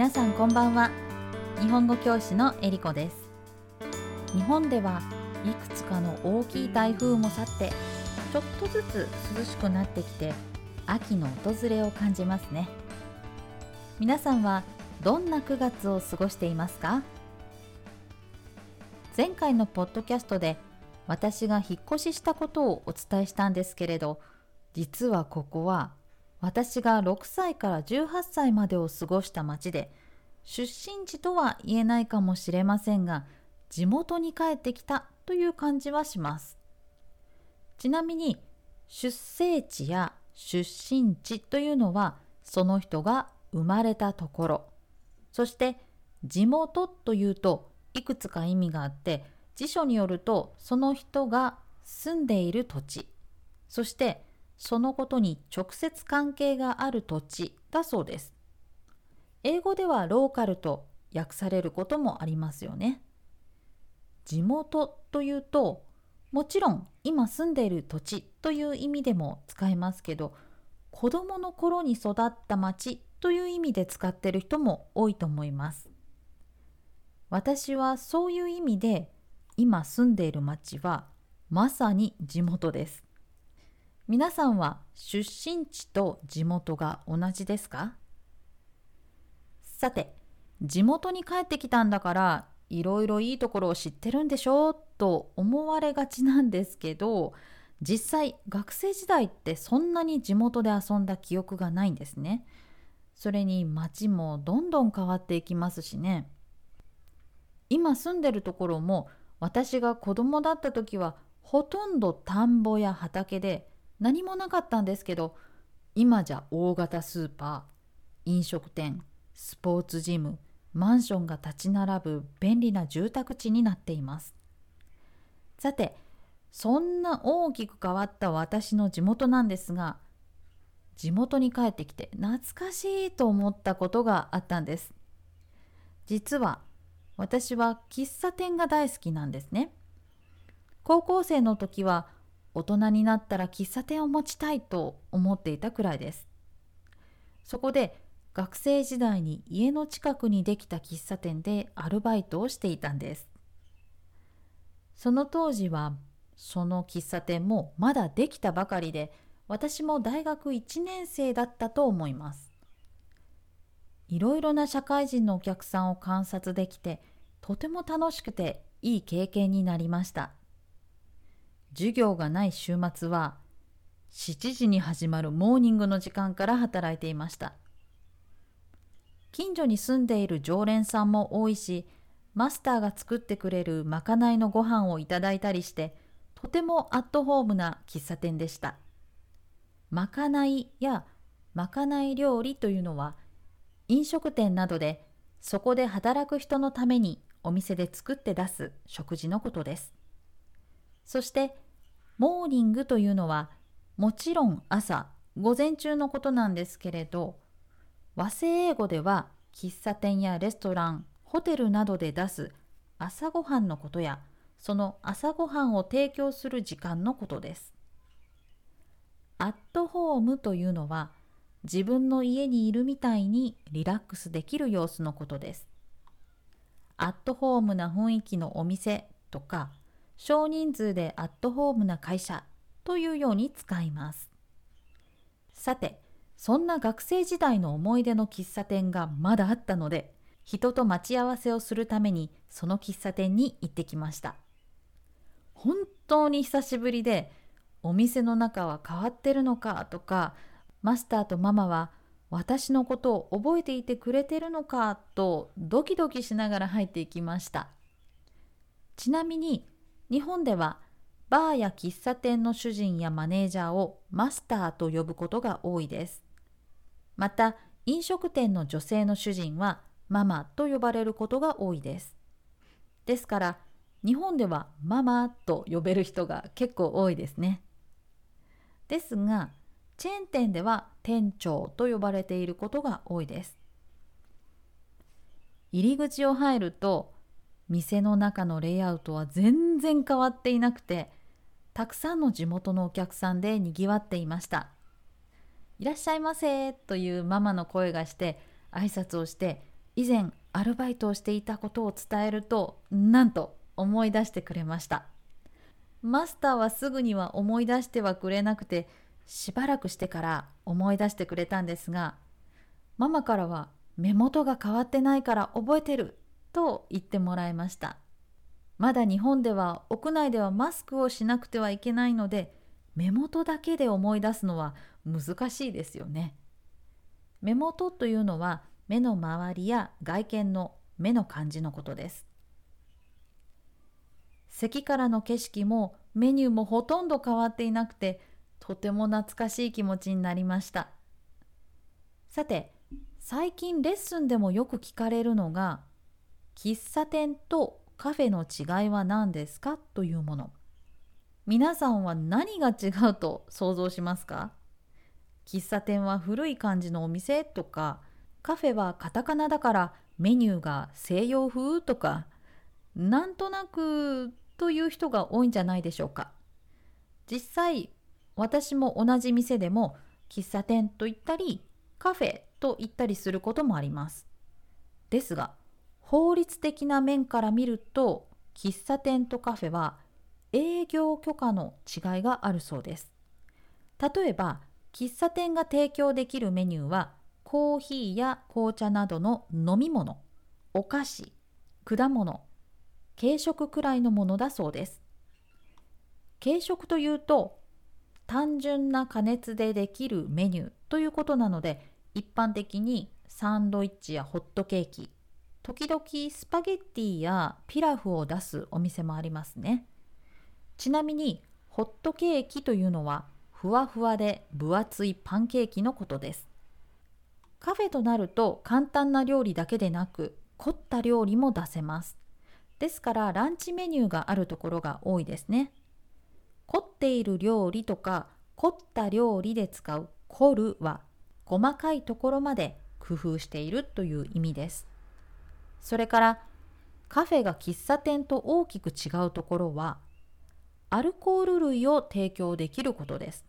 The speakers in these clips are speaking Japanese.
皆さんこんばんは。日本語教師のえりこです。日本ではいくつかの大きい台風も去ってちょっとずつ涼しくなってきて秋の訪れを感じますね。皆さんはどんな9月を過ごしていますか？前回のポッドキャストで私が引っ越ししたことをお伝えしたんですけれど実はここは私が6歳から18歳までを過ごした町で出身地とは言えないかもしれませんが地元に帰ってきたという感じはします。ちなみに出生地や出身地というのはその人が生まれたところ。そして地元というといくつか意味があって辞書によるとその人が住んでいる土地。そしてそのことに直接関係がある土地だそうです。英語ではローカルと訳されることもありますよね。地元というともちろん今住んでいる土地という意味でも使えますけど子どもの頃に育った町という意味で使っている人も多いと思います。私はそういう意味で今住んでいる町はまさに地元です。皆さんは出身地と地元が同じですか？さて地元に帰ってきたんだからいろいろいいところを知ってるんでしょうと思われがちなんですけど実際学生時代ってそんなに地元で遊んだ記憶がないんですね。それに街もどんどん変わっていきますしね。今住んでるところも私が子供だった時はほとんど田んぼや畑で何もなかったんですけど今じゃ大型スーパー飲食店スポーツジムマンションが立ち並ぶ便利な住宅地になっています。さてそんな大きく変わった私の地元なんですが地元に帰ってきて懐かしいと思ったことがあったんです。実は私は喫茶店が大好きなんですね。高校生の時は大人になったら喫茶店を持ちたいと思っていたくらいです。そこで学生時代に家の近くにできた喫茶店でアルバイトをしていたんです。その当時はその喫茶店もまだできたばかりで私も大学1年生だったと思います。いろいろな社会人のお客さんを観察できてとても楽しくていい経験になりました。授業がない週末は7時に始まるモーニングの時間から働いていました。近所に住んでいる常連さんも多いしマスターが作ってくれるまかないのご飯をいただいたりしてとてもアットホームな喫茶店でした。まかないやまかない料理というのは飲食店などでそこで働く人のためにお店で作って出す食事のことです。そしてモーニングというのはもちろん朝午前中のことなんですけれど和製英語では喫茶店やレストランホテルなどで出す朝ごはんのことやその朝ごはんを提供する時間のことです。アットホームというのは自分の家にいるみたいにリラックスできる様子のことです。アットホームな雰囲気のお店とか少人数でアットホームな会社というように使います。さて、そんな学生時代の思い出の喫茶店がまだあったので、人と待ち合わせをするためにその喫茶店に行ってきました。本当に久しぶりで、お店の中は変わってるのかとか、マスターとママは私のことを覚えていてくれてるのかとドキドキしながら入っていきました。ちなみに日本ではバーや喫茶店の主人やマネージャーをマスターと呼ぶことが多いです。また飲食店の女性の主人はママと呼ばれることが多いです。ですから日本ではママと呼べる人が結構多いですね。ですがチェーン店では店長と呼ばれていることが多いです。入り口を入ると店の中のレイアウトは全然変わっていなくてたくさんの地元のお客さんでにぎわっていました。いらっしゃいませというママの声がして挨拶をして以前アルバイトをしていたことを伝えるとなんと思い出してくれました。マスターはすぐには思い出してはくれなくてしばらくしてから思い出してくれたんですがママからは目元が変わってないから覚えてると言ってもらいました。まだ日本では屋内ではマスクをしなくてはいけないので目元だけで思い出すのは難しいですよね。目元というのは目の周りや外見の目の感じのことです。席からの景色もメニューもほとんど変わっていなくてとても懐かしい気持ちになりました。さて最近レッスンでもよく聞かれるのが喫茶店とカフェの違いは何ですか？というもの。皆さんは何が違うと想像しますか？喫茶店は古い感じのお店とかカフェはカタカナだからメニューが西洋風とかなんとなくという人が多いんじゃないでしょうか。実際私も同じ店でも喫茶店と言ったりカフェと言ったりすることもあります。ですが法律的な面から見ると喫茶店とカフェは営業許可の違いがあるそうです。例えば喫茶店が提供できるメニューはコーヒーや紅茶などの飲み物お菓子果物軽食くらいのものだそうです。軽食というと単純な加熱でできるメニューということなので一般的にサンドイッチやホットケーキ時々スパゲッティやピラフを出すお店もありますね。ちなみにホットケーキというのはふわふわで分厚いパンケーキのことです。カフェとなると簡単な料理だけでなく凝った料理も出せます。ですからランチメニューがあるところが多いですね。凝っている料理とか凝った料理で使う凝るは細かいところまで工夫しているという意味です。それからカフェが喫茶店と大きく違うところはアルコール類を提供できることです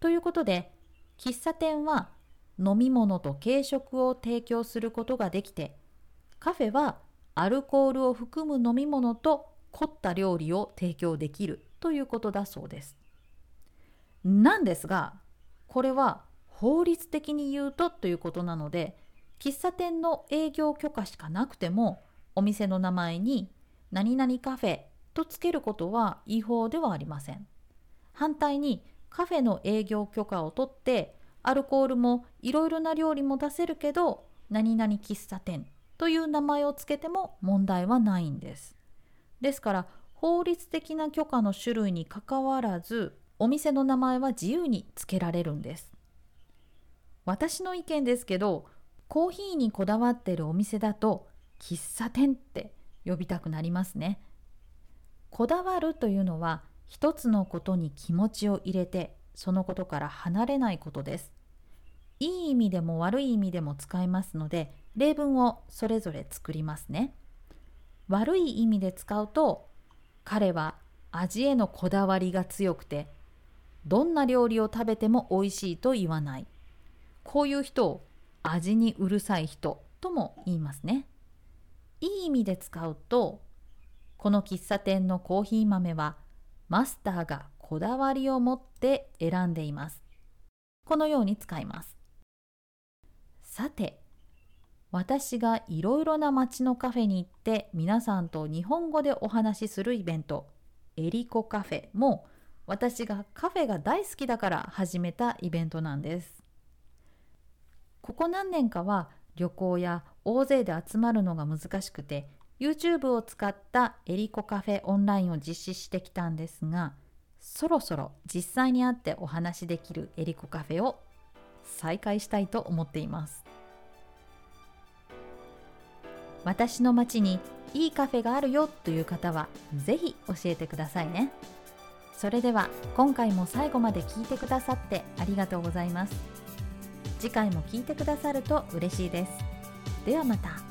ということで喫茶店は飲み物と軽食を提供することができてカフェはアルコールを含む飲み物と凝った料理を提供できるということだそうです。なんですがこれは法律的に言うとということなので喫茶店の営業許可しかなくてもお店の名前に何々カフェとつけることは違法ではありません。反対にカフェの営業許可を取ってアルコールもいろいろな料理も出せるけど何々喫茶店という名前をつけても問題はないんです。ですから法律的な許可の種類にかかわらずお店の名前は自由につけられるんです。私の意見ですけどコーヒーにこだわってるお店だと喫茶店って呼びたくなりますね。こだわるというのは一つのことに気持ちを入れてそのことから離れないことです。いい意味でも悪い意味でも使いますので例文をそれぞれ作りますね。悪い意味で使うと彼は味へのこだわりが強くてどんな料理を食べても美味しいと言わないこういう人を味にうるさい人とも言いますねいい意味で使うとこの喫茶店のコーヒー豆はマスターがこだわりを持って選んでいます。このように使います。さて、私がいろいろな街のカフェに行って皆さんと日本語でお話しするイベント、エリコカフェも私がカフェが大好きだから始めたイベントなんです。ここ何年かは旅行や大勢で集まるのが難しくて YouTube を使ったエリコカフェオンラインを実施してきたんですがそろそろ実際に会ってお話しできるエリコカフェを再開したいと思っています。私の街にいいカフェがあるよという方はぜひ教えてくださいね。それでは今回も最後まで聞いてくださってありがとうございます。次回も聞いてくださると嬉しいです。ではまた。